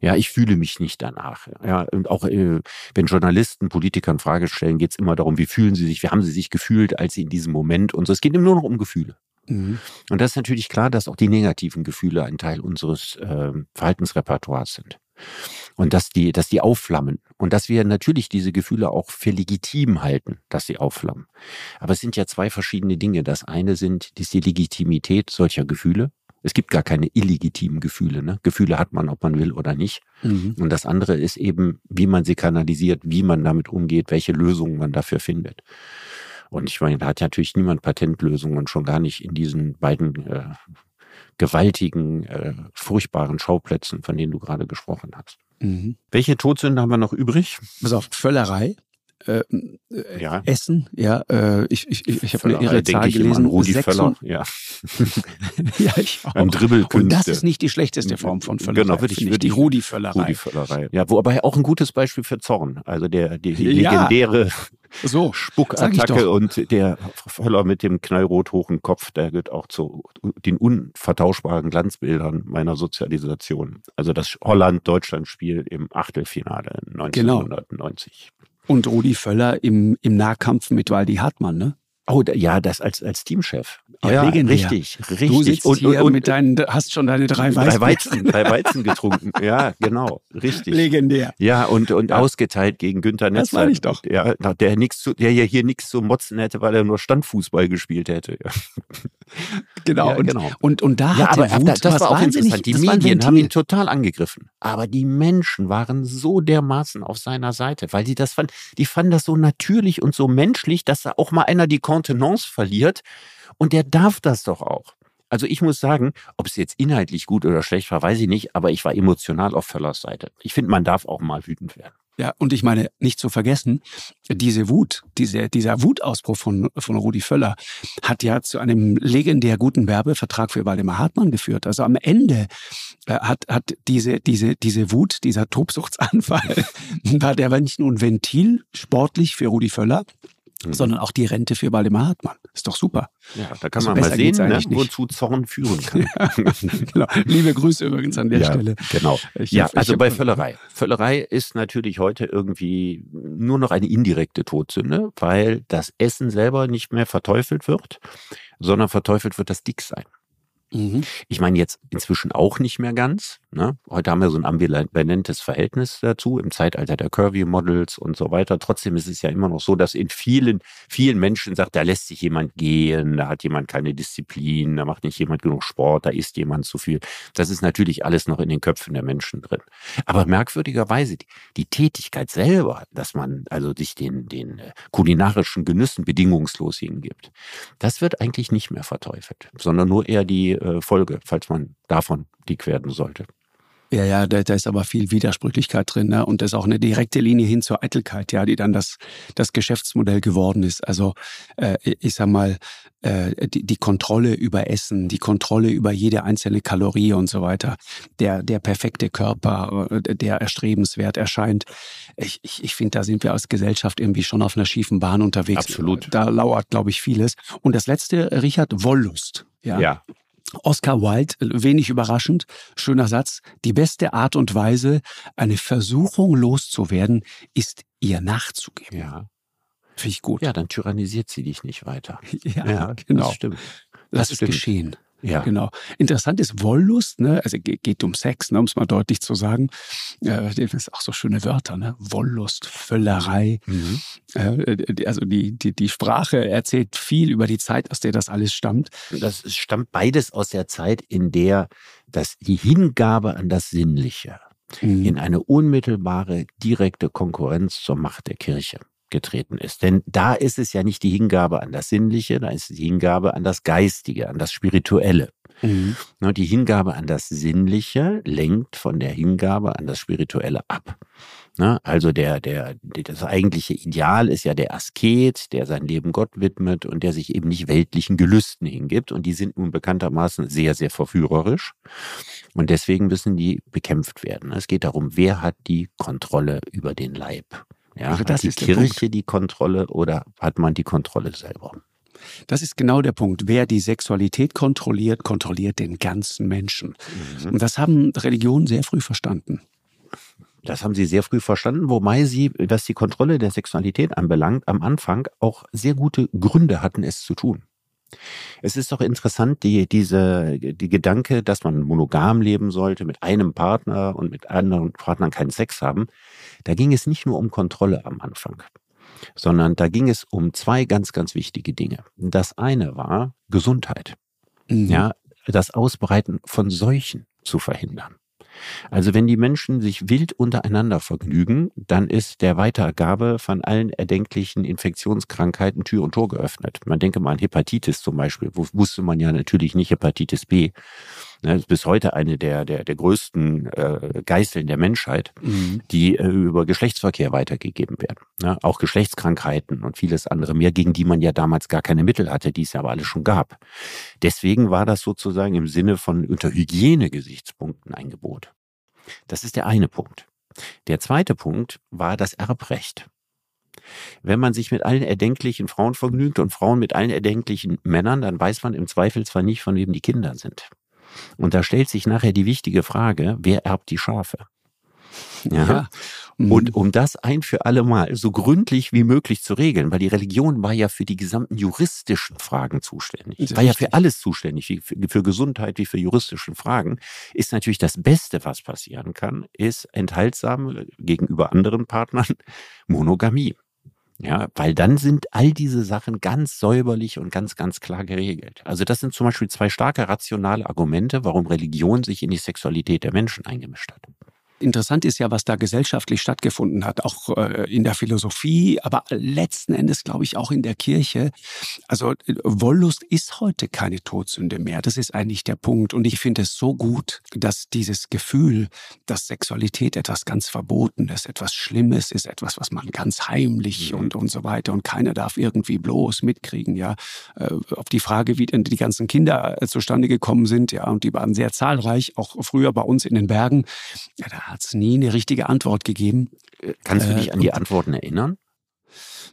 Ja, ich fühle mich nicht danach. Ja, und auch äh, wenn Journalisten Politikern Frage stellen, geht es immer darum, wie fühlen sie sich, wie haben sie sich gefühlt, als sie in diesem Moment und so. Es geht immer nur noch um Gefühle. Mhm. Und das ist natürlich klar, dass auch die negativen Gefühle ein Teil unseres äh, Verhaltensrepertoires sind. Und dass die, dass die aufflammen. Und dass wir natürlich diese Gefühle auch für legitim halten, dass sie aufflammen. Aber es sind ja zwei verschiedene Dinge. Das eine sind, ist die Legitimität solcher Gefühle. Es gibt gar keine illegitimen Gefühle. Ne? Gefühle hat man, ob man will oder nicht. Mhm. Und das andere ist eben, wie man sie kanalisiert, wie man damit umgeht, welche Lösungen man dafür findet. Und ich meine, da hat natürlich niemand Patentlösungen, schon gar nicht in diesen beiden äh, gewaltigen, äh, furchtbaren Schauplätzen, von denen du gerade gesprochen hast. Mhm. Welche Todsünde haben wir noch übrig? Pass auf, Völlerei. Äh, äh, ja. Essen, ja, äh, ich, ich, ich habe eine irre Zahl gelesen. Rudi Völler, ja. <laughs> <laughs> ja, ich auch. Und Dribbelkünste. Und das ist nicht die schlechteste Form von Völlerei. Genau, würde ich, würde die Rudi Völlerei. Rudi Völlerei. Ja, wobei auch ein gutes Beispiel für Zorn. Also der, die, die legendäre so, Spuckattacke und der Völler mit dem knallrot hohen Kopf, der gehört auch zu den unvertauschbaren Glanzbildern meiner Sozialisation. Also das Holland-Deutschland-Spiel im Achtelfinale 1990. Genau. Und Rudi Völler im, im Nahkampf mit Waldi Hartmann, ne? Oh, ja, das als, als Teamchef. Ja, ja richtig, richtig. Du sitzt und, hier und, mit deinen, hast schon deine drei Weizen. Drei Weizen, drei Weizen getrunken. Ja, genau, richtig. Legendär. Ja, und, und ja. ausgeteilt gegen Günther Netzer. Das meine ich doch. Ja, der nix zu, der ja hier nichts zu motzen hätte, weil er nur Standfußball gespielt hätte. Genau, und, genau. Und, und da ja, hat aber, Wut, das war auch interessant. Die Medien haben ihn total angegriffen. Aber die Menschen waren so dermaßen auf seiner Seite, weil sie das fanden, die fanden das so natürlich und so menschlich, dass da auch mal einer die Kontenance verliert. Und der darf das doch auch. Also ich muss sagen, ob es jetzt inhaltlich gut oder schlecht war, weiß ich nicht, aber ich war emotional auf Völlers Seite. Ich finde, man darf auch mal wütend werden. Ja, und ich meine, nicht zu vergessen, diese Wut, diese, dieser Wutausbruch von, von Rudi Völler hat ja zu einem legendär guten Werbevertrag für Waldemar Hartmann geführt. Also am Ende äh, hat, hat diese, diese, diese Wut, dieser Tobsuchtsanfall, <laughs> war der nicht nur ein Ventil sportlich für Rudi Völler, mhm. sondern auch die Rente für Waldemar Hartmann. Ist doch super. Ja, da kann also man mal sehen, ne, wozu Zorn führen kann. <laughs> genau. Liebe Grüße übrigens an der ja, Stelle. Genau. Ich ja, hab, also bei Völlerei. Völlerei ist natürlich heute irgendwie nur noch eine indirekte Todsünde, weil das Essen selber nicht mehr verteufelt wird, sondern verteufelt wird das Dicksein. Mhm. Ich meine jetzt inzwischen auch nicht mehr ganz. Ne? Heute haben wir so ein ambivalentes Verhältnis dazu im Zeitalter der Curvy-Models und so weiter. Trotzdem ist es ja immer noch so, dass in vielen, vielen Menschen sagt, da lässt sich jemand gehen, da hat jemand keine Disziplin, da macht nicht jemand genug Sport, da isst jemand zu viel. Das ist natürlich alles noch in den Köpfen der Menschen drin. Aber merkwürdigerweise, die, die Tätigkeit selber, dass man also sich den, den äh, kulinarischen Genüssen bedingungslos hingibt, das wird eigentlich nicht mehr verteufelt, sondern nur eher die äh, Folge, falls man davon dick werden sollte. Ja, ja, da, da ist aber viel Widersprüchlichkeit drin, ne? Und das ist auch eine direkte Linie hin zur Eitelkeit, ja, die dann das, das Geschäftsmodell geworden ist. Also äh, ich sag mal, äh, die, die Kontrolle über Essen, die Kontrolle über jede einzelne Kalorie und so weiter, der, der perfekte Körper, äh, der erstrebenswert erscheint. Ich, ich, ich finde, da sind wir als Gesellschaft irgendwie schon auf einer schiefen Bahn unterwegs. Absolut. Da lauert, glaube ich, vieles. Und das letzte, Richard, Wollust. Ja. ja. Oscar Wilde, wenig überraschend, schöner Satz, die beste Art und Weise, eine Versuchung loszuwerden, ist ihr nachzugeben. Ja. Finde ich gut. Ja, dann tyrannisiert sie dich nicht weiter. <laughs> Ja, ja genau. Das stimmt. Ist stimmt. geschehen. Ja. Genau. Interessant ist Wollust, ne? Also geht um Sex, ne? um es mal deutlich zu sagen. Äh, das ist auch so schöne Wörter, ne? Wollust, Völlerei. Mhm. Äh, also die, die, die Sprache erzählt viel über die Zeit, aus der das alles stammt. Das stammt beides aus der Zeit, in der das, die Hingabe an das Sinnliche mhm. in eine unmittelbare, direkte Konkurrenz zur Macht der Kirche getreten ist. Denn da ist es ja nicht die Hingabe an das Sinnliche, da ist es die Hingabe an das Geistige, an das Spirituelle. Mhm. Die Hingabe an das Sinnliche lenkt von der Hingabe an das Spirituelle ab. Also der, der, das eigentliche Ideal ist ja der Asket, der sein Leben Gott widmet und der sich eben nicht weltlichen Gelüsten hingibt. Und die sind nun bekanntermaßen sehr, sehr verführerisch. Und deswegen müssen die bekämpft werden. Es geht darum, wer hat die Kontrolle über den Leib. Ja, also das hat die ist Kirche die Kontrolle oder hat man die Kontrolle selber? Das ist genau der Punkt. Wer die Sexualität kontrolliert, kontrolliert den ganzen Menschen. Mhm. Und das haben Religionen sehr früh verstanden. Das haben sie sehr früh verstanden, wobei sie, was die Kontrolle der Sexualität anbelangt, am Anfang auch sehr gute Gründe hatten, es zu tun. Es ist doch interessant, die, diese, die Gedanke, dass man monogam leben sollte, mit einem Partner und mit anderen Partnern keinen Sex haben. Da ging es nicht nur um Kontrolle am Anfang, sondern da ging es um zwei ganz, ganz wichtige Dinge. Das eine war Gesundheit. Mhm. Ja, das Ausbreiten von Seuchen zu verhindern. Also wenn die Menschen sich wild untereinander vergnügen, dann ist der Weitergabe von allen erdenklichen Infektionskrankheiten Tür und Tor geöffnet. Man denke mal an Hepatitis zum Beispiel, wo wusste man ja natürlich nicht Hepatitis B. Das ist bis heute eine der, der, der größten äh, Geißeln der Menschheit, mhm. die äh, über Geschlechtsverkehr weitergegeben werden. Ja, auch Geschlechtskrankheiten und vieles andere mehr, gegen die man ja damals gar keine Mittel hatte, die es ja aber alles schon gab. Deswegen war das sozusagen im Sinne von unter Hygienegesichtspunkten ein Gebot. Das ist der eine Punkt. Der zweite Punkt war das Erbrecht. Wenn man sich mit allen erdenklichen Frauen vergnügt und Frauen mit allen erdenklichen Männern, dann weiß man im Zweifelsfall nicht, von wem die Kinder sind. Und da stellt sich nachher die wichtige Frage, wer erbt die Schafe? Ja. ja. Mhm. Und um das ein für alle Mal so gründlich wie möglich zu regeln, weil die Religion war ja für die gesamten juristischen Fragen zuständig, war ja für alles zuständig, wie für, für Gesundheit wie für juristische Fragen, ist natürlich das Beste, was passieren kann, ist enthaltsam gegenüber anderen Partnern <laughs> Monogamie. Ja, weil dann sind all diese Sachen ganz säuberlich und ganz, ganz klar geregelt. Also das sind zum Beispiel zwei starke rationale Argumente, warum Religion sich in die Sexualität der Menschen eingemischt hat. Interessant ist ja, was da gesellschaftlich stattgefunden hat, auch äh, in der Philosophie, aber letzten Endes, glaube ich, auch in der Kirche. Also äh, Wollust ist heute keine Todsünde mehr. Das ist eigentlich der Punkt. Und ich finde es so gut, dass dieses Gefühl, dass Sexualität etwas ganz Verbotenes, etwas Schlimmes ist, etwas, was man ganz heimlich mhm. und, und so weiter und keiner darf irgendwie bloß mitkriegen, ja. Äh, auf die Frage, wie denn die ganzen Kinder zustande gekommen sind, ja, und die waren sehr zahlreich, auch früher bei uns in den Bergen. Ja, da hat es nie eine richtige Antwort gegeben. Kannst du dich äh, an die Antworten erinnern?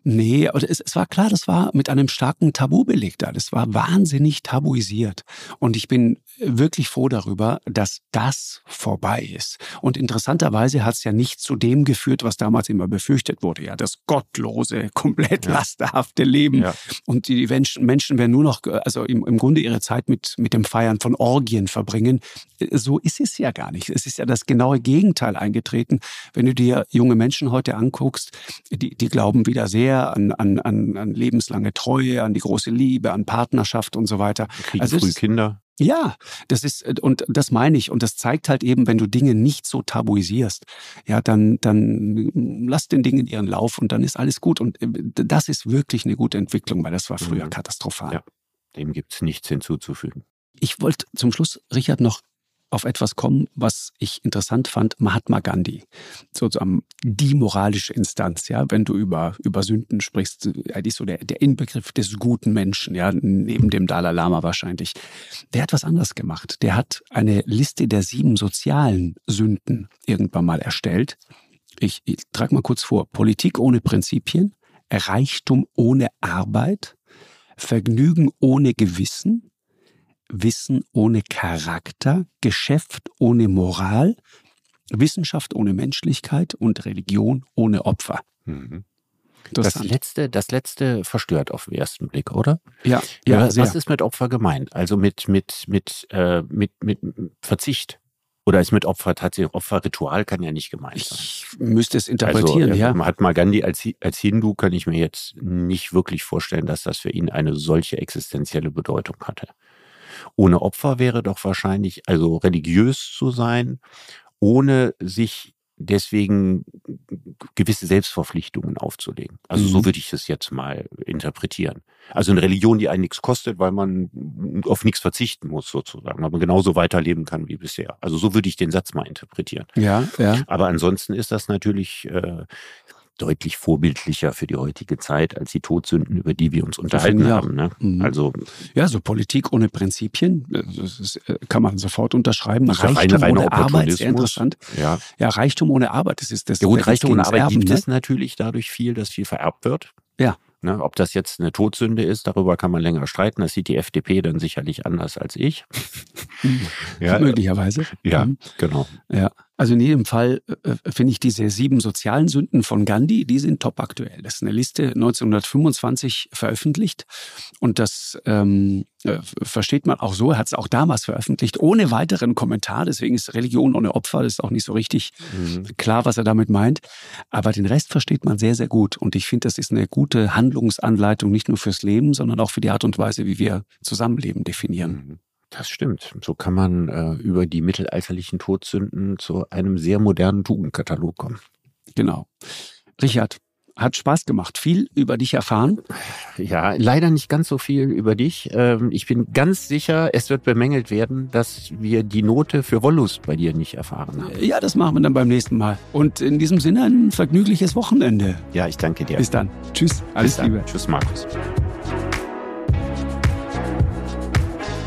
Nee, es, es war klar, das war mit einem starken Tabu belegt. Das war wahnsinnig tabuisiert. Und ich bin wirklich froh darüber, dass das vorbei ist. Und interessanterweise hat es ja nicht zu dem geführt, was damals immer befürchtet wurde. Ja, das gottlose, komplett ja. lasterhafte Leben. Ja. Und die Menschen, Menschen werden nur noch, also im, im Grunde ihre Zeit mit, mit dem Feiern von Orgien verbringen. So ist es ja gar nicht. Es ist ja das genaue Gegenteil eingetreten. Wenn du dir junge Menschen heute anguckst, die, die glauben wieder sehr sehr an, an, an, an lebenslange Treue, an die große Liebe, an Partnerschaft und so weiter. Kriegen also früh Kinder. Ja, das ist, und das meine ich. Und das zeigt halt eben, wenn du Dinge nicht so tabuisierst, ja, dann, dann lass den Dingen ihren Lauf und dann ist alles gut. Und äh, das ist wirklich eine gute Entwicklung, weil das war früher mhm. katastrophal. Ja, dem gibt's nichts hinzuzufügen. Ich wollte zum Schluss, Richard, noch auf etwas kommen, was ich interessant fand, Mahatma Gandhi. Sozusagen die moralische Instanz, ja, wenn du über, über Sünden sprichst, eigentlich so der, der Inbegriff des guten Menschen, ja, neben dem Dalai Lama wahrscheinlich. Der hat was anderes gemacht. Der hat eine Liste der sieben sozialen Sünden irgendwann mal erstellt. Ich, ich trage mal kurz vor. Politik ohne Prinzipien, Reichtum ohne Arbeit, Vergnügen ohne Gewissen, Wissen ohne Charakter, Geschäft ohne Moral, Wissenschaft ohne Menschlichkeit und Religion ohne Opfer. Mhm. Das letzte, das letzte verstört auf den ersten Blick, oder? Ja, ja. Was ist mit Opfer gemeint? Also mit, mit, mit, äh, mit, mit Verzicht? Oder ist mit Opfer tatsächlich Opferritual kann ja nicht gemeint sein. Ich müsste es interpretieren, also, ja. Mahatma Gandhi als, als Hindu kann ich mir jetzt nicht wirklich vorstellen, dass das für ihn eine solche existenzielle Bedeutung hatte. Ohne Opfer wäre doch wahrscheinlich, also religiös zu sein, ohne sich deswegen gewisse Selbstverpflichtungen aufzulegen. Also mhm. so würde ich es jetzt mal interpretieren. Also eine Religion, die einen nichts kostet, weil man auf nichts verzichten muss sozusagen, aber genauso weiterleben kann wie bisher. Also so würde ich den Satz mal interpretieren. Ja, ja. Aber ansonsten ist das natürlich äh, deutlich vorbildlicher für die heutige Zeit als die Todsünden, über die wir uns unterhalten ja. haben. Ne? Mhm. Also ja, so Politik ohne Prinzipien, das ist, äh, kann man sofort unterschreiben. Reichtum reine ohne Arbeit, sehr interessant. Ja. ja, Reichtum ohne Arbeit, das ist das. Ja gut, Reichtum ohne Arbeit Erben, gibt ne? es natürlich dadurch viel, dass viel vererbt wird. Ja. Ne, ob das jetzt eine Todsünde ist, darüber kann man länger streiten. Das sieht die FDP dann sicherlich anders als ich. <laughs> ja, Möglicherweise. Ja, mhm. genau. Ja. Also in jedem Fall äh, finde ich diese sieben sozialen Sünden von Gandhi, die sind top aktuell. Das ist eine Liste 1925 veröffentlicht und das ähm, äh, versteht man auch so. Er hat es auch damals veröffentlicht, ohne weiteren Kommentar. Deswegen ist Religion ohne Opfer, das ist auch nicht so richtig mhm. klar, was er damit meint. Aber den Rest versteht man sehr, sehr gut. Und ich finde, das ist eine gute Handlungsanleitung, nicht nur fürs Leben, sondern auch für die Art und Weise, wie wir Zusammenleben definieren. Mhm. Das stimmt. So kann man äh, über die mittelalterlichen Todsünden zu einem sehr modernen Tugendkatalog kommen. Genau. Richard, hat Spaß gemacht. Viel über dich erfahren. Ja, leider nicht ganz so viel über dich. Ähm, ich bin ganz sicher, es wird bemängelt werden, dass wir die Note für Wollust bei dir nicht erfahren haben. Ja, das machen wir dann beim nächsten Mal. Und in diesem Sinne ein vergnügliches Wochenende. Ja, ich danke dir. Bis dann. Tschüss. Alles Liebe. Tschüss, Markus.